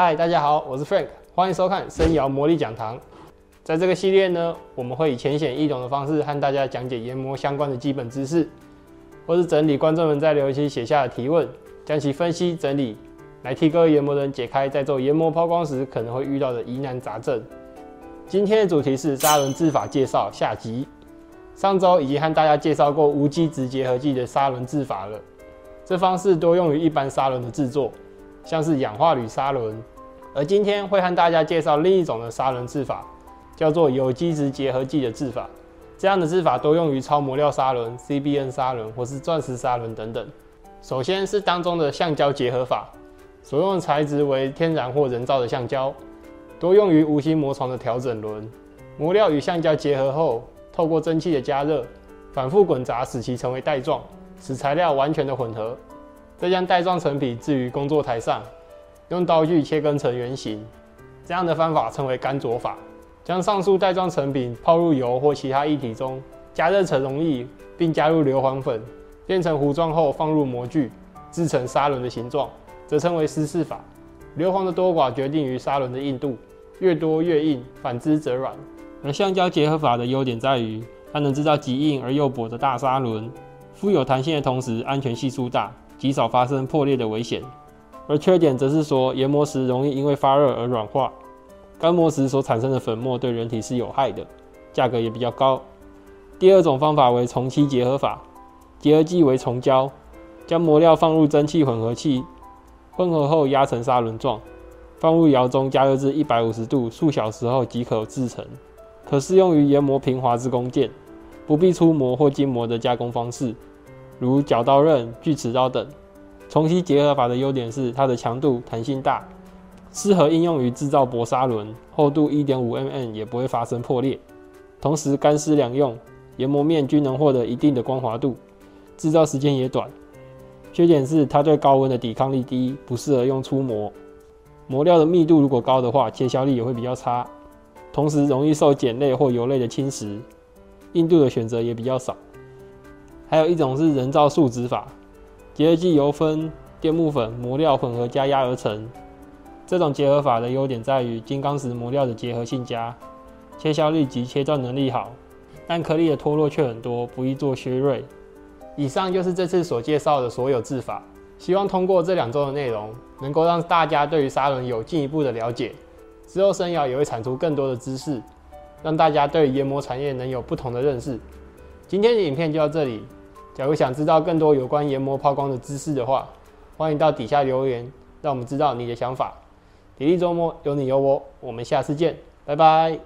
嗨，大家好，我是 Frank，欢迎收看生窑魔力讲堂。在这个系列呢，我们会以浅显易懂的方式和大家讲解研磨相关的基本知识，或是整理观众们在留言区写下的提问，将其分析整理，来替各位研磨人解开在做研磨抛光时可能会遇到的疑难杂症。今天的主题是砂轮制法介绍下集。上周已经和大家介绍过无机质结合剂的砂轮制法了，这方式多用于一般砂轮的制作，像是氧化铝砂轮。而今天会和大家介绍另一种的砂轮制法，叫做有机质结合剂的制法。这样的制法多用于超磨料砂轮、CBN 砂轮或是钻石砂轮等等。首先是当中的橡胶结合法，所用材质为天然或人造的橡胶，多用于无芯磨床的调整轮。磨料与橡胶结合后。透过蒸汽的加热，反复滚砸，使其成为带状，使材料完全的混合。再将带状成品置于工作台上，用刀具切割成圆形。这样的方法称为干琢法。将上述带状成品泡入油或其他液体中，加热成溶液，并加入硫磺粉，变成糊状后放入模具，制成砂轮的形状，则称为湿式法。硫磺的多寡决定于砂轮的硬度，越多越硬，反之则软。而橡胶结合法的优点在于，它能制造极硬而又薄的大砂轮，富有弹性的同时，安全系数大，极少发生破裂的危险。而缺点则是说，研磨时容易因为发热而软化，干磨时所产生的粉末对人体是有害的，价格也比较高。第二种方法为重漆结合法，结合剂为重胶，将磨料放入蒸汽混合器，混合后压成砂轮状，放入窑中加热至一百五十度数小时后即可制成。可适用于研磨平滑之工件，不必粗磨或精磨的加工方式，如绞刀刃、锯齿刀等。重漆结合法的优点是它的强度、弹性大，适合应用于制造薄砂轮，厚度一点五 mm 也不会发生破裂。同时干湿两用，研磨面均能获得一定的光滑度，制造时间也短。缺点是它对高温的抵抗力低，不适合用粗磨。磨料的密度如果高的话，切削力也会比较差。同时容易受碱类或油类的侵蚀，硬度的选择也比较少。还有一种是人造树脂法，结合剂油分、电木粉、磨料混合加压而成。这种结合法的优点在于金刚石磨料的结合性佳，切削力及切断能力好，但颗粒的脱落却很多，不易做削锐。以上就是这次所介绍的所有制法，希望通过这两周的内容，能够让大家对于砂轮有进一步的了解。之后生窑也会产出更多的知识，让大家对研磨产业能有不同的认识。今天的影片就到这里。假如想知道更多有关研磨抛光的知识的话，欢迎到底下留言，让我们知道你的想法。体力周末有你有我，我们下次见，拜拜。